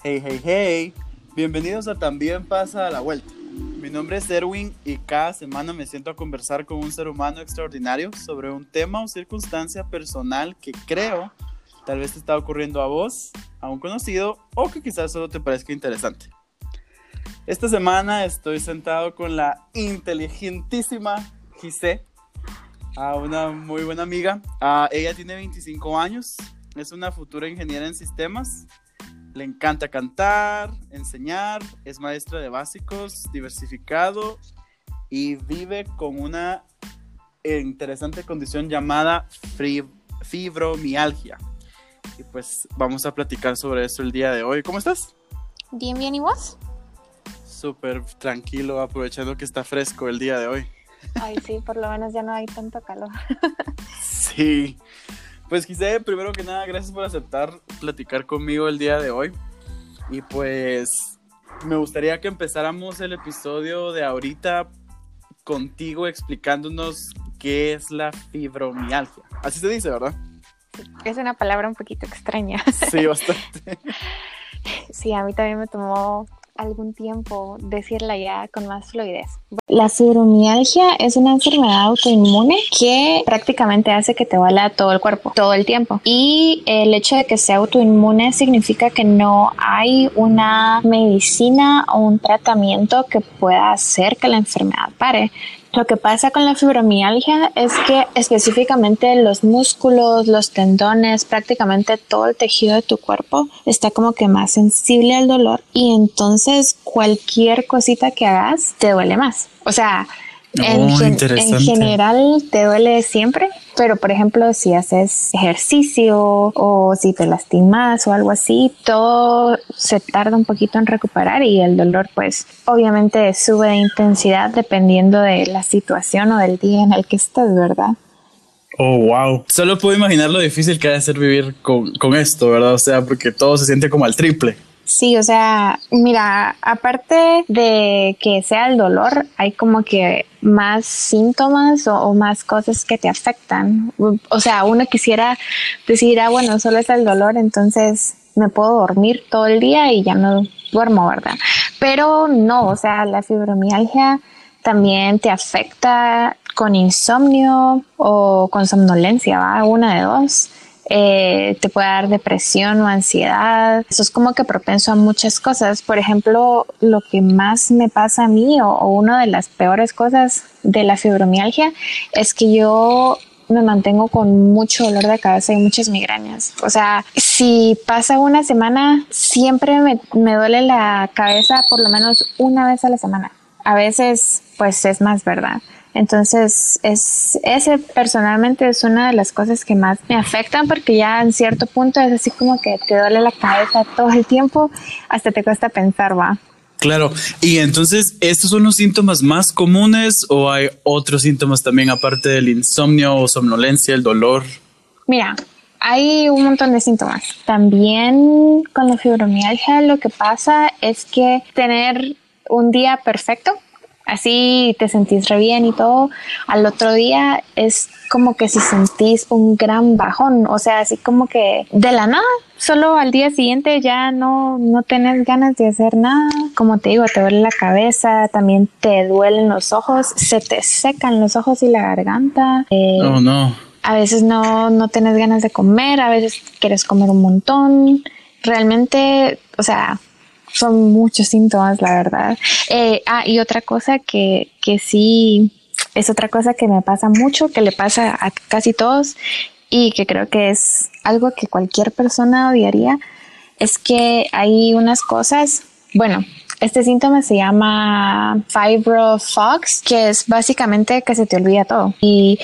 Hey, hey, hey. Bienvenidos a También pasa a la vuelta. Mi nombre es Erwin y cada semana me siento a conversar con un ser humano extraordinario sobre un tema o circunstancia personal que creo tal vez te está ocurriendo a vos, a un conocido o que quizás solo te parezca interesante. Esta semana estoy sentado con la inteligentísima Gise, a una muy buena amiga. Ah, ella tiene 25 años, es una futura ingeniera en sistemas le encanta cantar, enseñar, es maestra de básicos, diversificado y vive con una interesante condición llamada fibromialgia. Y pues vamos a platicar sobre eso el día de hoy. ¿Cómo estás? Bien, bien, ¿y vos? Súper tranquilo, aprovechando que está fresco el día de hoy. Ay, sí, por lo menos ya no hay tanto calor. sí. Pues quizá primero que nada, gracias por aceptar platicar conmigo el día de hoy. Y pues me gustaría que empezáramos el episodio de ahorita contigo explicándonos qué es la fibromialgia. Así se dice, ¿verdad? Es una palabra un poquito extraña. Sí, bastante. Sí, a mí también me tomó algún tiempo decirla ya con más fluidez. La fibromialgia es una enfermedad autoinmune que prácticamente hace que te duela todo el cuerpo, todo el tiempo. Y el hecho de que sea autoinmune significa que no hay una medicina o un tratamiento que pueda hacer que la enfermedad pare. Lo que pasa con la fibromialgia es que específicamente los músculos, los tendones, prácticamente todo el tejido de tu cuerpo está como que más sensible al dolor y entonces cualquier cosita que hagas te duele más. O sea, en, en, general te duele siempre, pero por ejemplo si haces ejercicio o si te lastimas o algo así, todo se tarda un poquito en recuperar y el dolor pues obviamente sube de intensidad dependiendo de la situación o del día en el que estés, ¿verdad? Oh, wow. Solo puedo imaginar lo difícil que ha de ser vivir con, con esto, ¿verdad? O sea, porque todo se siente como al triple. Sí, o sea, mira, aparte de que sea el dolor, hay como que más síntomas o, más cosas que te afectan. O sea, uno quisiera decir, ah, bueno, solo es el dolor, entonces me puedo dormir todo el día y ya no duermo, ¿verdad? Pero no, o sea, la fibromialgia también te afecta con insomnio o con somnolencia, ¿va? Una de dos. Eh, te puede dar depresión o ansiedad. Eso es como que propenso a muchas cosas. Por ejemplo, lo que más me pasa a mí o, una de las peores cosas de la fibromialgia es que yo me mantengo con mucho dolor de cabeza y muchas migrañas. O sea, si pasa una semana, siempre me, me, duele la cabeza por lo menos una vez a la semana. A veces, pues es más verdad. Entonces, es, ese personalmente es una de las cosas que más me afectan porque ya en cierto punto es así como que te duele la cabeza todo el tiempo, hasta te cuesta pensar, va. Claro, y entonces, ¿estos son los síntomas más comunes o hay otros síntomas también aparte del insomnio o somnolencia, el dolor? Mira, hay un montón de síntomas. También con la fibromialgia lo que pasa es que tener un día perfecto así te sentís re bien y todo, al otro día es como que si sentís un gran bajón, o sea, así como que de la nada, solo al día siguiente ya no, no tenés ganas de hacer nada, como te digo, te duele la cabeza, también te duelen los ojos, se te secan los ojos y la garganta. Eh, oh, no. A veces no, no tenés ganas de comer, a veces quieres comer un montón. Realmente, o sea, son muchos síntomas, la verdad. Eh, ah, y otra cosa que, que sí es otra cosa que me pasa mucho, que le pasa a casi todos y que creo que es algo que cualquier persona odiaría, es que hay unas cosas, bueno, este síntoma se llama fibrofox, que es básicamente que se te olvida todo. Y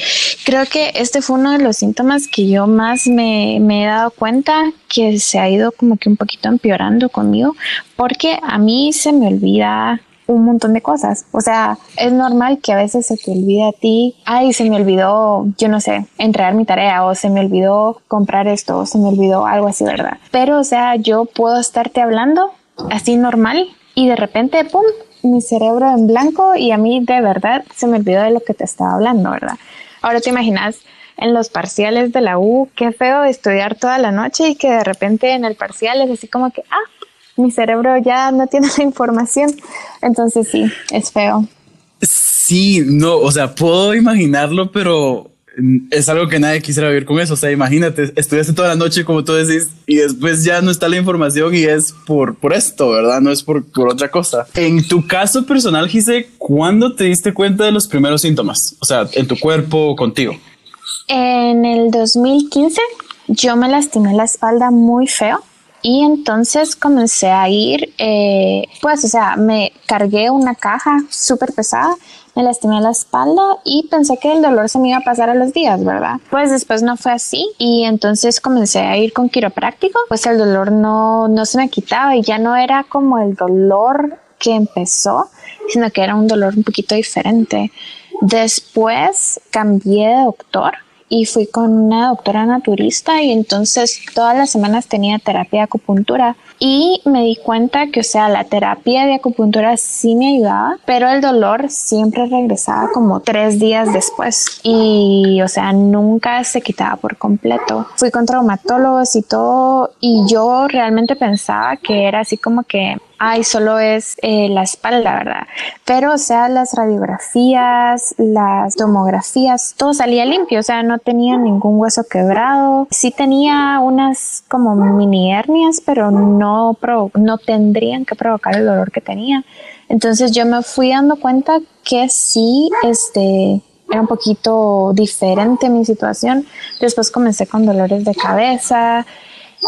creo que este fue uno de los síntomas que yo más me, he dado cuenta que se ha ido como que un poquito empeorando conmigo, porque a mí se me olvida un montón de cosas. O sea, es normal que a veces se te olvide a ti, ay, se me olvidó, yo no sé, entregar mi tarea o se me olvidó comprar esto o se me olvidó algo así, ¿verdad? Pero, o sea, yo puedo estarte hablando así normal y de repente, ¡pum!, mi cerebro en blanco y a mí de verdad se me olvidó de lo que te estaba hablando, ¿verdad? Ahora te imaginas en los parciales de la U, qué feo estudiar toda la noche y que de repente en el parcial es así como que, ah, mi cerebro ya no tiene la información. Entonces sí, es feo. Sí, no, o sea, puedo imaginarlo, pero es algo que nadie quisiera vivir con eso. O sea, imagínate, estudiaste toda la noche, como tú decís, y después ya no está la información y es por, por esto, ¿verdad? No es por, por otra cosa. En tu caso personal, Gise, ¿cuándo te diste cuenta de los primeros síntomas? O sea, en tu cuerpo contigo. En el 2015 yo me lastimé la espalda muy feo y entonces comencé a ir, eh, pues, o sea, me cargué una caja súper pesada, me lastimé la espalda y pensé que el dolor se me iba a pasar a los días, ¿verdad? Pues después no fue así y entonces comencé a ir con quiropráctico, pues el dolor no, no se me quitaba y ya no era como el dolor que empezó, sino que era un dolor un poquito diferente. Después cambié de doctor y fui con una doctora naturista y entonces todas las semanas tenía terapia de acupuntura y me di cuenta que, o sea, la terapia de acupuntura sí me ayudaba, pero el dolor siempre regresaba como tres días después y, o sea, nunca se quitaba por completo. Fui con traumatólogos y todo y yo realmente pensaba que era así como que ay, solo es eh, la espalda, ¿verdad? Pero, o sea, las radiografías, las tomografías, todo salía limpio, o sea, no tenía ningún hueso quebrado. Sí tenía unas como mini hernias, pero no, no tendrían que provocar el dolor que tenía. Entonces yo me fui dando cuenta que sí, este, era un poquito diferente mi situación. Después comencé con dolores de cabeza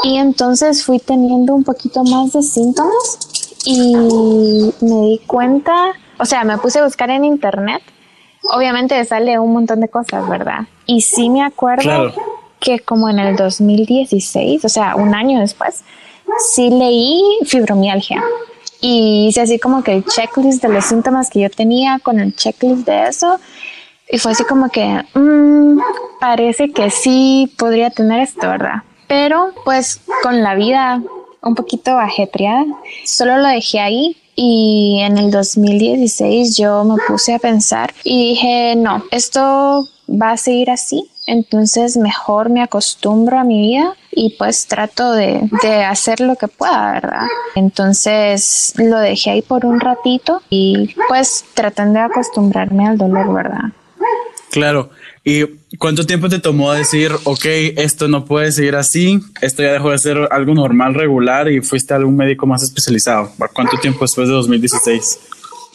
y entonces fui teniendo un poquito más de síntomas y me di cuenta, o sea, me puse a buscar en internet. Obviamente sale un montón de cosas, ¿verdad? Y sí me acuerdo que como en el 2016, o sea, un año después, sí leí fibromialgia. Y hice así como que el checklist de los síntomas que yo tenía con el checklist de eso. Y fue así como que, mmm, parece que sí podría tener esto, ¿verdad? Pero pues con la vida un poquito ajetreada. Solo lo dejé ahí y en el 2016 yo me puse a pensar y dije, no, esto va a seguir así. Entonces mejor me acostumbro a mi vida y pues trato de, de, hacer lo que pueda, ¿verdad? Entonces lo dejé ahí por un ratito y pues tratando de acostumbrarme al dolor, ¿verdad? Claro. ¿Y cuánto tiempo te tomó decir, ok, esto no puede seguir así, esto ya dejó de ser algo normal, regular y fuiste a algún médico más especializado? ¿Cuánto tiempo después de 2016?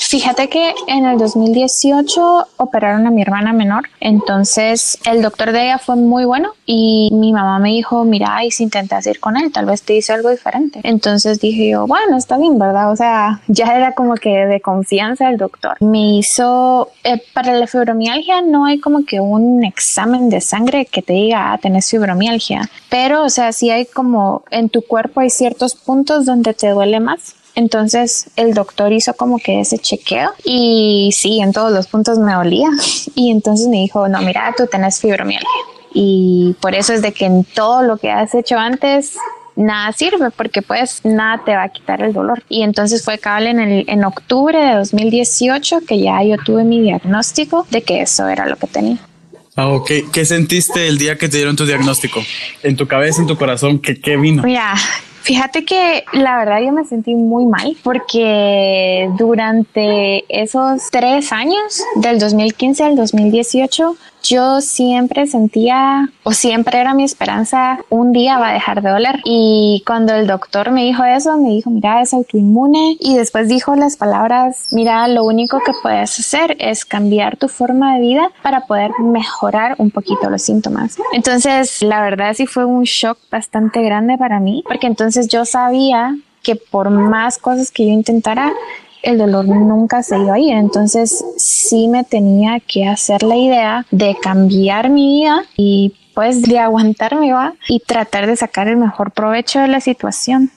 Fíjate que en el 2018 operaron a mi hermana menor, entonces el doctor de ella fue muy bueno y mi mamá me dijo, mira, y si intentas ir con él, tal vez te hizo algo diferente. Entonces dije yo, bueno, está bien, ¿verdad? O sea, ya era como que de confianza el doctor. Me hizo, eh, para la fibromialgia no hay como que un examen de sangre que te diga, ah, tenés fibromialgia, pero o sea, sí hay como en tu cuerpo hay ciertos puntos donde te duele más entonces el doctor hizo como que ese chequeo y sí, en todos los puntos me dolía. Y entonces me dijo, no, mira, tú tenés fibromialgia. Y por eso es de que en todo lo que has hecho antes nada sirve porque pues nada te va a quitar el dolor. Y entonces fue cabal en, el, en octubre de 2018 que ya yo tuve mi diagnóstico de que eso era lo que tenía. Ah, ok. ¿Qué sentiste el día que te dieron tu diagnóstico? En tu cabeza, en tu corazón, ¿qué, qué vino? Mira, Fíjate que la verdad yo me sentí muy mal porque durante esos tres años, del 2015 al 2018, yo siempre sentía o siempre era mi esperanza un día va a dejar de doler. Y cuando el doctor me dijo eso me dijo mira es autoinmune y después dijo las palabras mira lo único que puedes hacer es cambiar tu forma de vida para poder mejorar un poquito los síntomas entonces la verdad sí fue un shock bastante grande para mí porque entonces yo sabía que por más cosas que yo intentara el dolor nunca se iba a ir. Entonces sí me tenía que hacer la idea de cambiar mi vida y pues de aguantarme va y tratar de sacar el mejor provecho de la situación.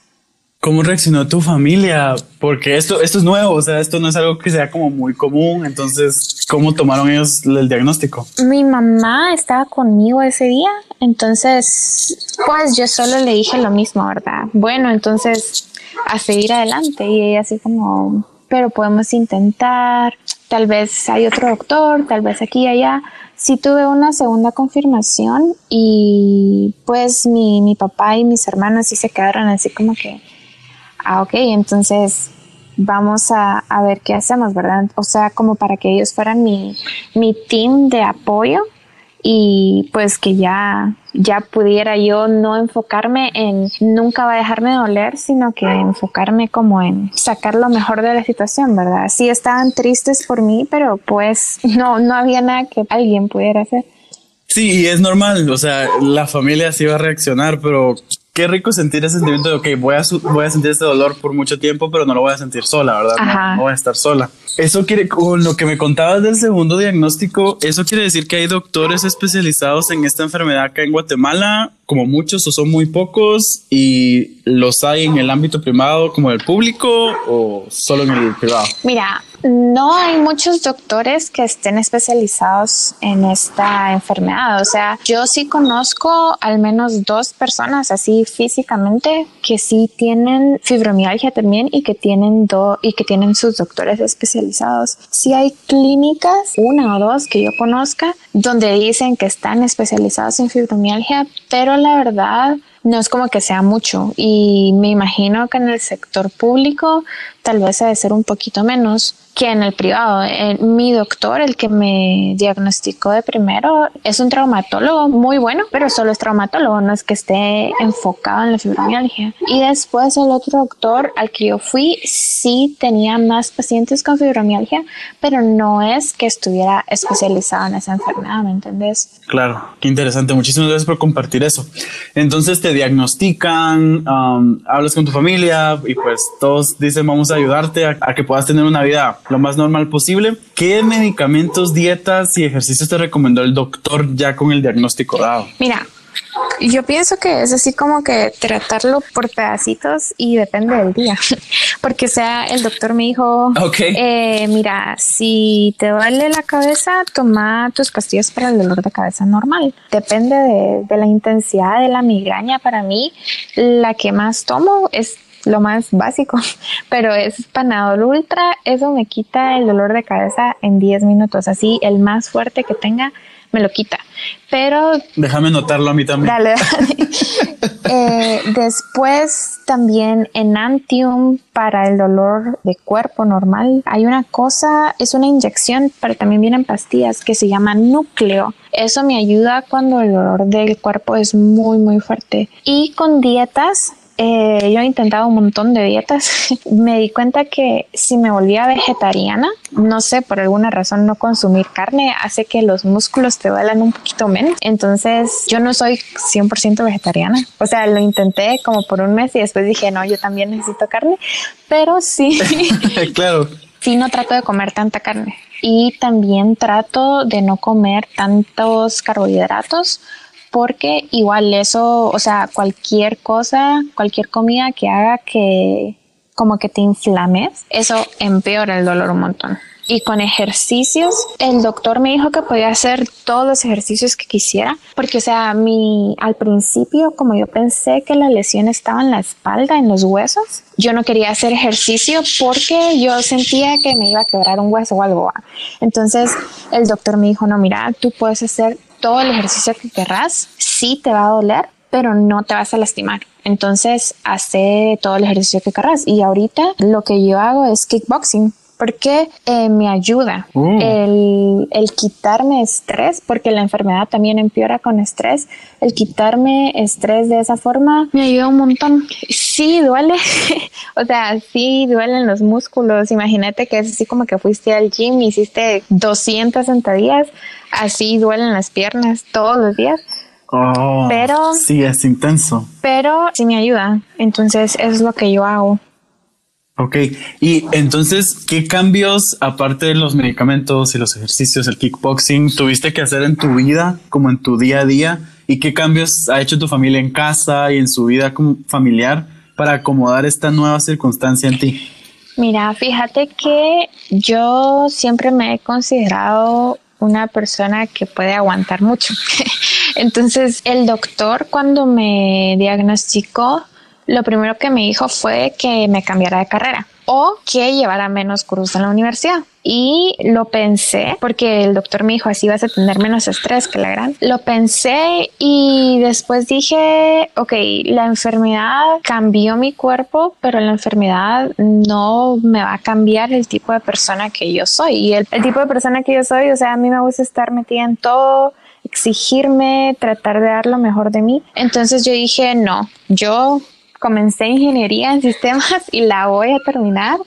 ¿Cómo reaccionó tu familia? Porque esto, esto es nuevo, o sea, esto no es algo que sea como muy común. Entonces, ¿cómo tomaron ellos el diagnóstico? Mi mamá estaba conmigo ese día, entonces, pues yo solo le dije lo mismo, ¿verdad? Bueno, entonces, a seguir adelante. Y ella así como, pero podemos intentar, tal vez hay otro doctor, tal vez aquí y allá. Sí tuve una segunda confirmación y pues mi, mi papá y mis hermanos sí se quedaron así como que, ah, ok, entonces vamos a, a, ver qué hacemos, ¿verdad? O sea, como para que ellos fueran mi, mi team de apoyo y pues que ya, ya pudiera yo no enfocarme en nunca va a dejarme doler, sino que enfocarme como en sacar lo mejor de la situación, ¿verdad? Sí estaban tristes por mí, pero pues no, no había nada que alguien pudiera hacer. Sí, es normal, o sea, la familia sí va a reaccionar, pero qué rico sentir ese sentimiento de, ok, voy a, voy a sentir este dolor por mucho tiempo, pero no lo voy a sentir sola, ¿verdad? No, no, voy a estar sola. Eso quiere, con lo que me contabas del segundo diagnóstico, eso quiere decir que hay doctores especializados en esta enfermedad acá en Guatemala, como muchos o son muy pocos, y los hay en el ámbito privado como el público o solo en el privado. Mira, no hay muchos doctores que estén especializados en esta enfermedad. O sea, yo sí conozco al menos dos personas así físicamente que sí tienen fibromialgia también y que tienen do y que tienen sus doctores especializados. Sí hay clínicas, una o dos que yo conozca, donde dicen que están especializados en fibromialgia, pero la verdad no es como que sea mucho y me imagino que en el sector público tal vez debe ser un poquito menos que en el privado. Eh, mi doctor, el que me diagnosticó de primero, es un traumatólogo muy bueno, pero solo es traumatólogo, no es que esté enfocado en la fibromialgia. Y después el otro doctor al que yo fui sí tenía más pacientes con fibromialgia, pero no es que estuviera especializado en esa enfermedad, ¿me entendés? Claro, qué interesante. Muchísimas gracias por compartir eso. Entonces te diagnostican, um, hablas con tu familia y pues todos dicen vamos a ayudarte a, a que puedas tener una vida lo más normal posible. ¿Qué medicamentos, dietas y ejercicios te recomendó el doctor ya con el diagnóstico dado? Mira, yo pienso que es así como que tratarlo por pedacitos y depende del día. Porque, o sea, el doctor me dijo: eh, Mira, si te duele la cabeza, toma tus pastillas para el dolor de cabeza normal. Depende de, de la intensidad de la migraña. Para mí, la que más tomo es lo más básico, pero es Panadol Ultra, eso me quita el dolor de cabeza en 10 minutos, así el más fuerte que tenga me lo quita. Pero... Déjame notarlo a mí también. Dale, eh, después también Enantium para el dolor de cuerpo normal. Hay una cosa, es una inyección, pero también vienen pastillas que se llama núcleo. Eso me ayuda cuando el dolor del cuerpo es muy, muy fuerte. Y con dietas eh, yo he intentado un montón de dietas. me di cuenta que si me volvía vegetariana, no sé, por alguna razón no consumir carne hace que los músculos te duelan un poquito menos. Entonces yo no soy 100% vegetariana. O sea, lo intenté como por un mes y después dije, no, yo también necesito carne. Pero sí. claro. Sí, no trato de comer tanta carne. Y también trato de no comer tantos carbohidratos porque igual eso, o sea, cualquier cosa, cualquier comida que haga que como que te inflames, eso empeora el dolor un montón. Y con ejercicios, el doctor me dijo que podía hacer todos los ejercicios que quisiera, porque o sea, mi al principio como yo pensé que la lesión estaba en la espalda, en los huesos, yo no quería hacer ejercicio porque yo sentía que me iba a quebrar un hueso o algo. Entonces, el doctor me dijo, "No, mira, tú puedes hacer todo el ejercicio que querrás, sí te va a doler, pero no te vas a lastimar. Entonces, hace todo el ejercicio que querrás. Y ahorita lo que yo hago es kickboxing porque eh, me ayuda mm. el, el, quitarme estrés, porque la enfermedad también empeora con estrés. El quitarme estrés de esa forma me ayuda un montón. Sí, duele, o sea, sí duelen los músculos. Imagínate que es así como que fuiste al gym, hiciste 200 sentadillas, así duelen las piernas todos los días. Oh, pero sí, es intenso. Pero sí me ayuda. Entonces, eso es lo que yo hago. Ok, y entonces, ¿qué cambios, aparte de los medicamentos y los ejercicios, el kickboxing, tuviste que hacer en tu vida, como en tu día a día? ¿Y qué cambios ha hecho tu familia en casa y en su vida como familiar para acomodar esta nueva circunstancia en ti? Mira, fíjate que yo siempre me he considerado una persona que puede aguantar mucho. Entonces, el doctor cuando me diagnosticó, lo primero que me dijo fue que me cambiara de carrera, o que llevara menos cursos en la universidad. Y lo pensé porque el doctor me dijo así vas a tener menos estrés que la gran. Lo pensé y después dije, ok, la enfermedad cambió mi cuerpo, pero la enfermedad no me va a cambiar el tipo de persona que yo soy. Y el, el tipo de persona que yo soy, o sea, a mí me gusta estar metida en todo exigirme, tratar de dar lo mejor de mí. Entonces yo dije, no, yo comencé ingeniería en sistemas y la voy a terminar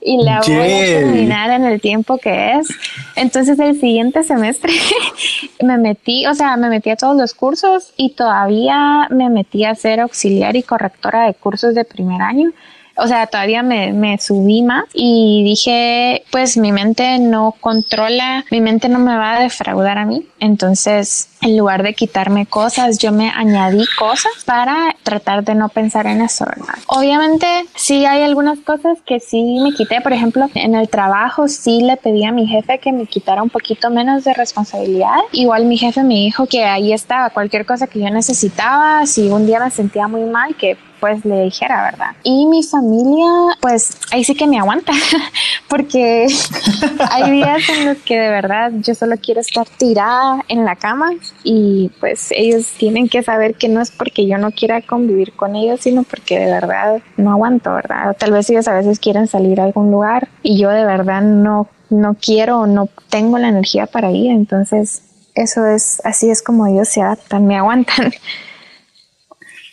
y la voy a terminar en el tiempo que es. Entonces el siguiente semestre me metí, o sea, me metí a todos los cursos y todavía me metí a ser auxiliar y correctora de cursos de primer año o sea, todavía me, me subí más y dije, pues mi mente no controla, mi mente no me va a defraudar a mí. Entonces, en lugar de quitarme cosas, yo me añadí cosas para tratar de no pensar en eso, ¿verdad? Obviamente, sí hay algunas cosas que sí me quité. Por ejemplo, en el trabajo sí le pedí a mi jefe que me quitara un poquito menos de responsabilidad. Igual mi jefe me dijo que ahí estaba cualquier cosa que yo necesitaba. Si un día me sentía muy mal, que pues le dijera, ¿verdad? Y mi familia, pues ahí sí que me aguanta, porque hay días en los que de verdad yo solo quiero estar tirada en la cama y pues ellos tienen que saber que no es porque yo no quiera convivir con ellos, sino porque de verdad no aguanto, ¿verdad? tal vez ellos a veces quieren salir a algún lugar y yo de verdad no, no quiero no tengo la energía para ir, entonces eso es, así es como ellos se adaptan, me aguantan.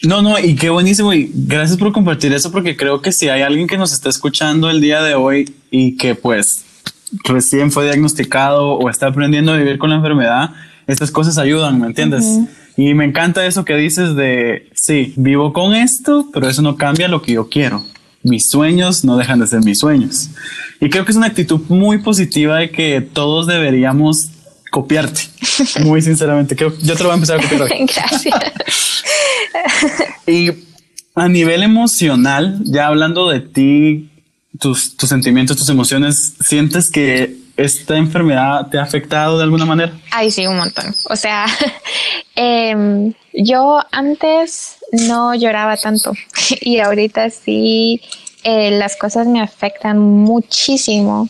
No, no, y qué buenísimo. Y gracias por compartir eso, porque creo que si hay alguien que nos está escuchando el día de hoy y que pues recién fue diagnosticado o está aprendiendo a vivir con la enfermedad, estas cosas ayudan, ¿me entiendes? Y me encanta eso que dices de, sí, vivo con esto, pero eso no cambia lo que yo quiero. Mis sueños no dejan de ser mis sueños. Y creo que es una actitud muy positiva de que todos deberíamos copiarte. Muy sinceramente, creo yo te lo voy a empezar a copiar hoy. Gracias. y a nivel emocional, ya hablando de ti, tus, tus sentimientos, tus emociones, ¿sientes que esta enfermedad te ha afectado de alguna manera? Ay, sí, un montón. O sea, em, yo antes no lloraba tanto y ahorita sí eh, las cosas me afectan muchísimo.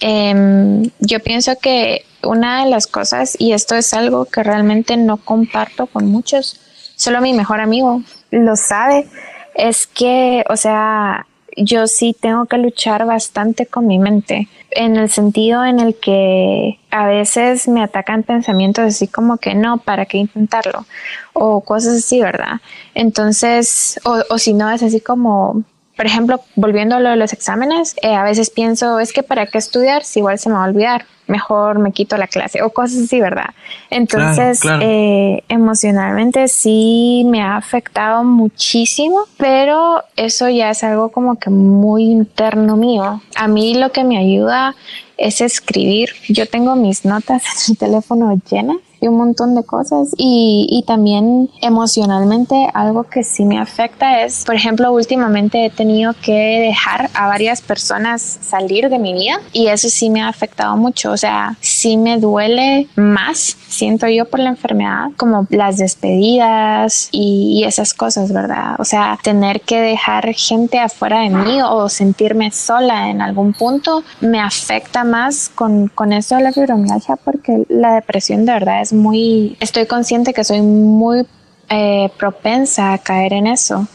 Em, yo pienso que una de las cosas, y esto es algo que realmente no comparto con muchos, solo mi mejor amigo lo sabe, es que, o sea, yo sí tengo que luchar bastante con mi mente, en el sentido en el que a veces me atacan pensamientos así como que no, ¿para qué intentarlo? O cosas así, ¿verdad? Entonces, o, o si no, es así como, por ejemplo, volviendo a lo de los exámenes, eh, a veces pienso, es que para qué estudiar si igual se me va a olvidar, mejor me quito la clase o cosas así, ¿verdad? Entonces, Eh, emocionalmente sí me ha afectado muchísimo, pero eso ya es algo como que muy interno mío. A mí lo que me ayuda es escribir. Yo tengo mis notas en mi teléfono llenas un montón de cosas. Y, y también emocionalmente algo que sí me afecta es, por ejemplo, últimamente he tenido que dejar a varias personas salir de mi vida y eso sí me ha afectado mucho, o sea, sí me duele más, siento yo por la enfermedad, como las despedidas y, esas cosas, ¿verdad? O sea, tener que dejar gente afuera de mí o sentirme sola en algún punto me afecta más con, con eso de la fibromialgia porque la depresión de verdad es muy, estoy consciente que soy muy eh, propensa a caer en eso.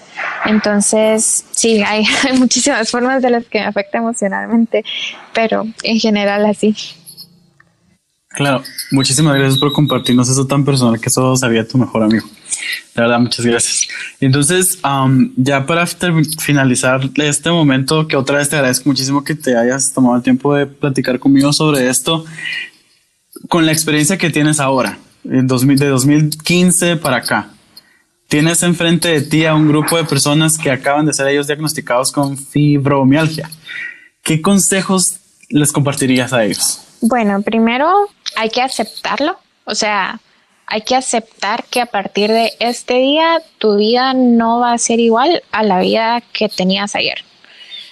Entonces, sí, hay, hay, muchísimas formas de las que me afecta emocionalmente, pero en general así. Claro, muchísimas gracias por compartirnos eso tan personal que solo sabía tu mejor amigo. De verdad, muchas gracias. Entonces, ya para finalizar este momento, que otra vez te agradezco muchísimo que te hayas tomado el tiempo de platicar conmigo sobre esto con la experiencia que tienes ahora, en 2000, de 2015 para acá, tienes enfrente de ti a un grupo de personas que acaban de ser ellos diagnosticados con fibromialgia. ¿Qué consejos les compartirías a ellos? Bueno, primero hay que aceptarlo, o sea, hay que aceptar que a partir de este día tu vida no va a ser igual a la vida que tenías ayer.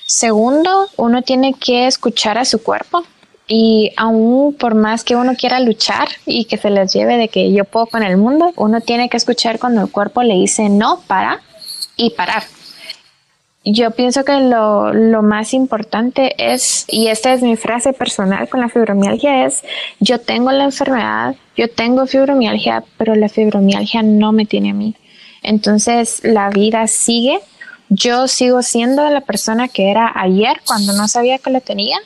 Segundo, uno tiene que escuchar a su cuerpo, y aún por más que uno quiera luchar y que se les lleve de que yo puedo con el mundo, uno tiene que escuchar cuando el cuerpo le dice no, para y parar. Yo pienso que lo, más importante es, y esta es mi frase personal con la fibromialgia, es yo tengo la enfermedad, yo tengo fibromialgia, pero la fibromialgia no me tiene a mí. Entonces la vida sigue, yo sigo siendo la persona que era ayer cuando no sabía que lo tenía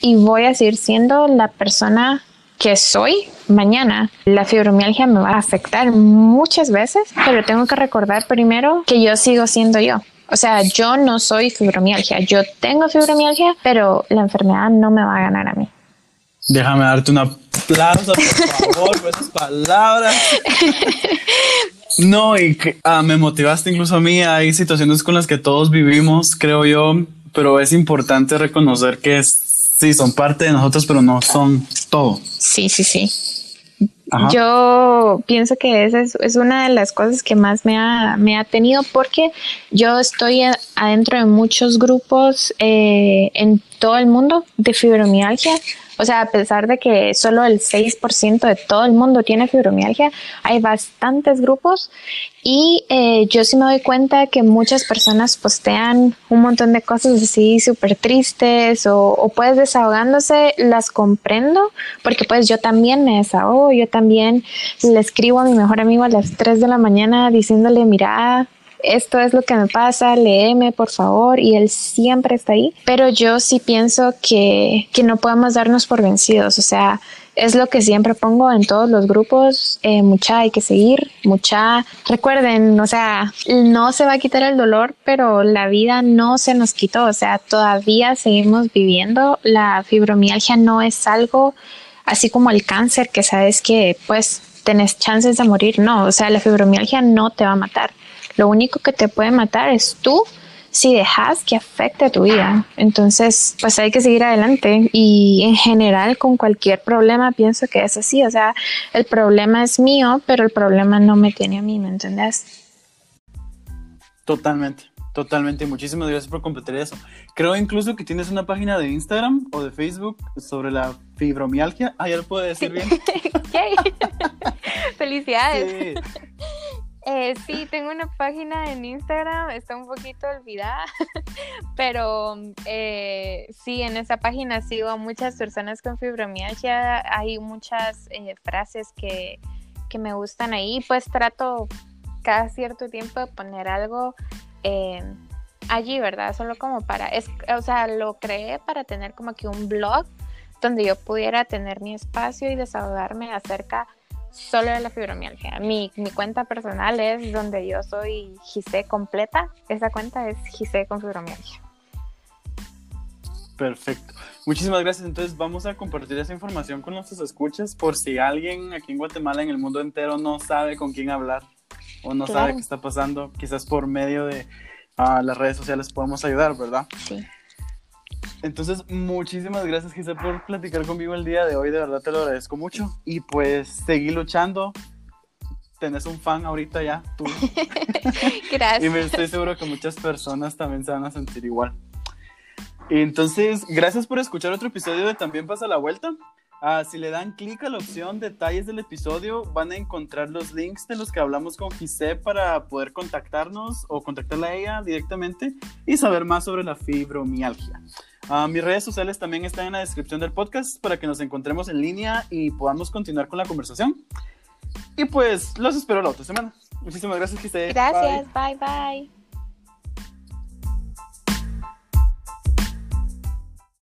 y voy a seguir siendo la persona que soy mañana. La fibromialgia me va a afectar muchas veces, pero tengo que recordar primero que yo sigo siendo yo. O sea, yo no soy fibromialgia, yo tengo fibromialgia, pero la enfermedad no me va a ganar a mí. Déjame darte un aplauso, por favor, por esas palabras. No, y ah, me motivaste incluso a mí. Hay situaciones con las que todos vivimos, creo yo, pero es importante reconocer que sí, son parte de nosotros, pero no son todo. Sí, sí, sí. Yo pienso que esa es, una de las cosas que más me ha, me ha tenido porque yo estoy adentro de muchos grupos eh, en todo el mundo de fibromialgia o sea, a pesar de que solo el 6% de todo el mundo tiene fibromialgia, hay bastantes grupos y eh, yo sí me doy cuenta que muchas personas postean un montón de cosas así súper tristes o, o, pues desahogándose, las comprendo porque pues yo también me desahogo, yo también le escribo a mi mejor amigo a las 3 de la mañana diciéndole, mira, esto es lo que me pasa, léeme por favor, y él siempre está ahí. Pero yo sí pienso que, que no podemos darnos por vencidos, o sea, es lo que siempre pongo en todos los grupos, eh, mucha hay que seguir, mucha, recuerden, o sea, no se va a quitar el dolor, pero la vida no se nos quitó, o sea, todavía seguimos viviendo, la fibromialgia no es algo así como el cáncer, que sabes que pues tenés chances de morir, no, o sea, la fibromialgia no te va a matar, lo único que te puede matar es tú si dejas que afecte a tu vida. Entonces, pues hay que seguir adelante. Y en general, con cualquier problema, pienso que es así. O sea, el problema es mío, pero el problema no me tiene a mí, ¿me entendés? Totalmente, totalmente. Muchísimas gracias por completar eso. Creo incluso que tienes una página de Instagram o de Facebook sobre la fibromialgia. Ah, ya lo puedo decir bien. Felicidades. Eh, sí, tengo una página en Instagram, está un poquito olvidada, pero eh, sí, en esa página sigo a muchas personas con fibromialgia, hay muchas eh, frases que, que, me gustan ahí, pues trato cada cierto tiempo de poner algo allí, ¿verdad? Solo como para, o sea, lo creé para tener como que un blog donde yo pudiera tener mi espacio y desahogarme acerca de solo de la fibromialgia. Mi, mi cuenta personal es donde yo soy Gise completa. Esa cuenta es Gise con fibromialgia. Perfecto. Muchísimas gracias. Entonces vamos a compartir esa información con nuestros escuchas por si alguien aquí en Guatemala, en el mundo entero, no sabe con quién hablar o no sabe qué está pasando. Quizás por medio de ah, las redes sociales podemos ayudar, ¿verdad? Sí. Entonces, muchísimas gracias, Giselle, por platicar conmigo el día de hoy. De verdad te lo agradezco mucho. Y pues, seguí luchando. Tenés un fan ahorita ya, tú. gracias. y me estoy seguro que muchas personas también se van a sentir igual. Entonces, gracias por escuchar otro episodio de También pasa la vuelta. Ah, si le dan clic a la opción detalles del episodio, van a encontrar los links de los que hablamos con Giselle para poder contactarnos o contactarla a ella directamente y saber más sobre la fibromialgia. Ah, mis redes sociales también están en la descripción del podcast para que nos encontremos en línea y podamos continuar con la conversación. Y pues los espero la otra semana. Muchísimas gracias, Giselle. Gracias, bye bye.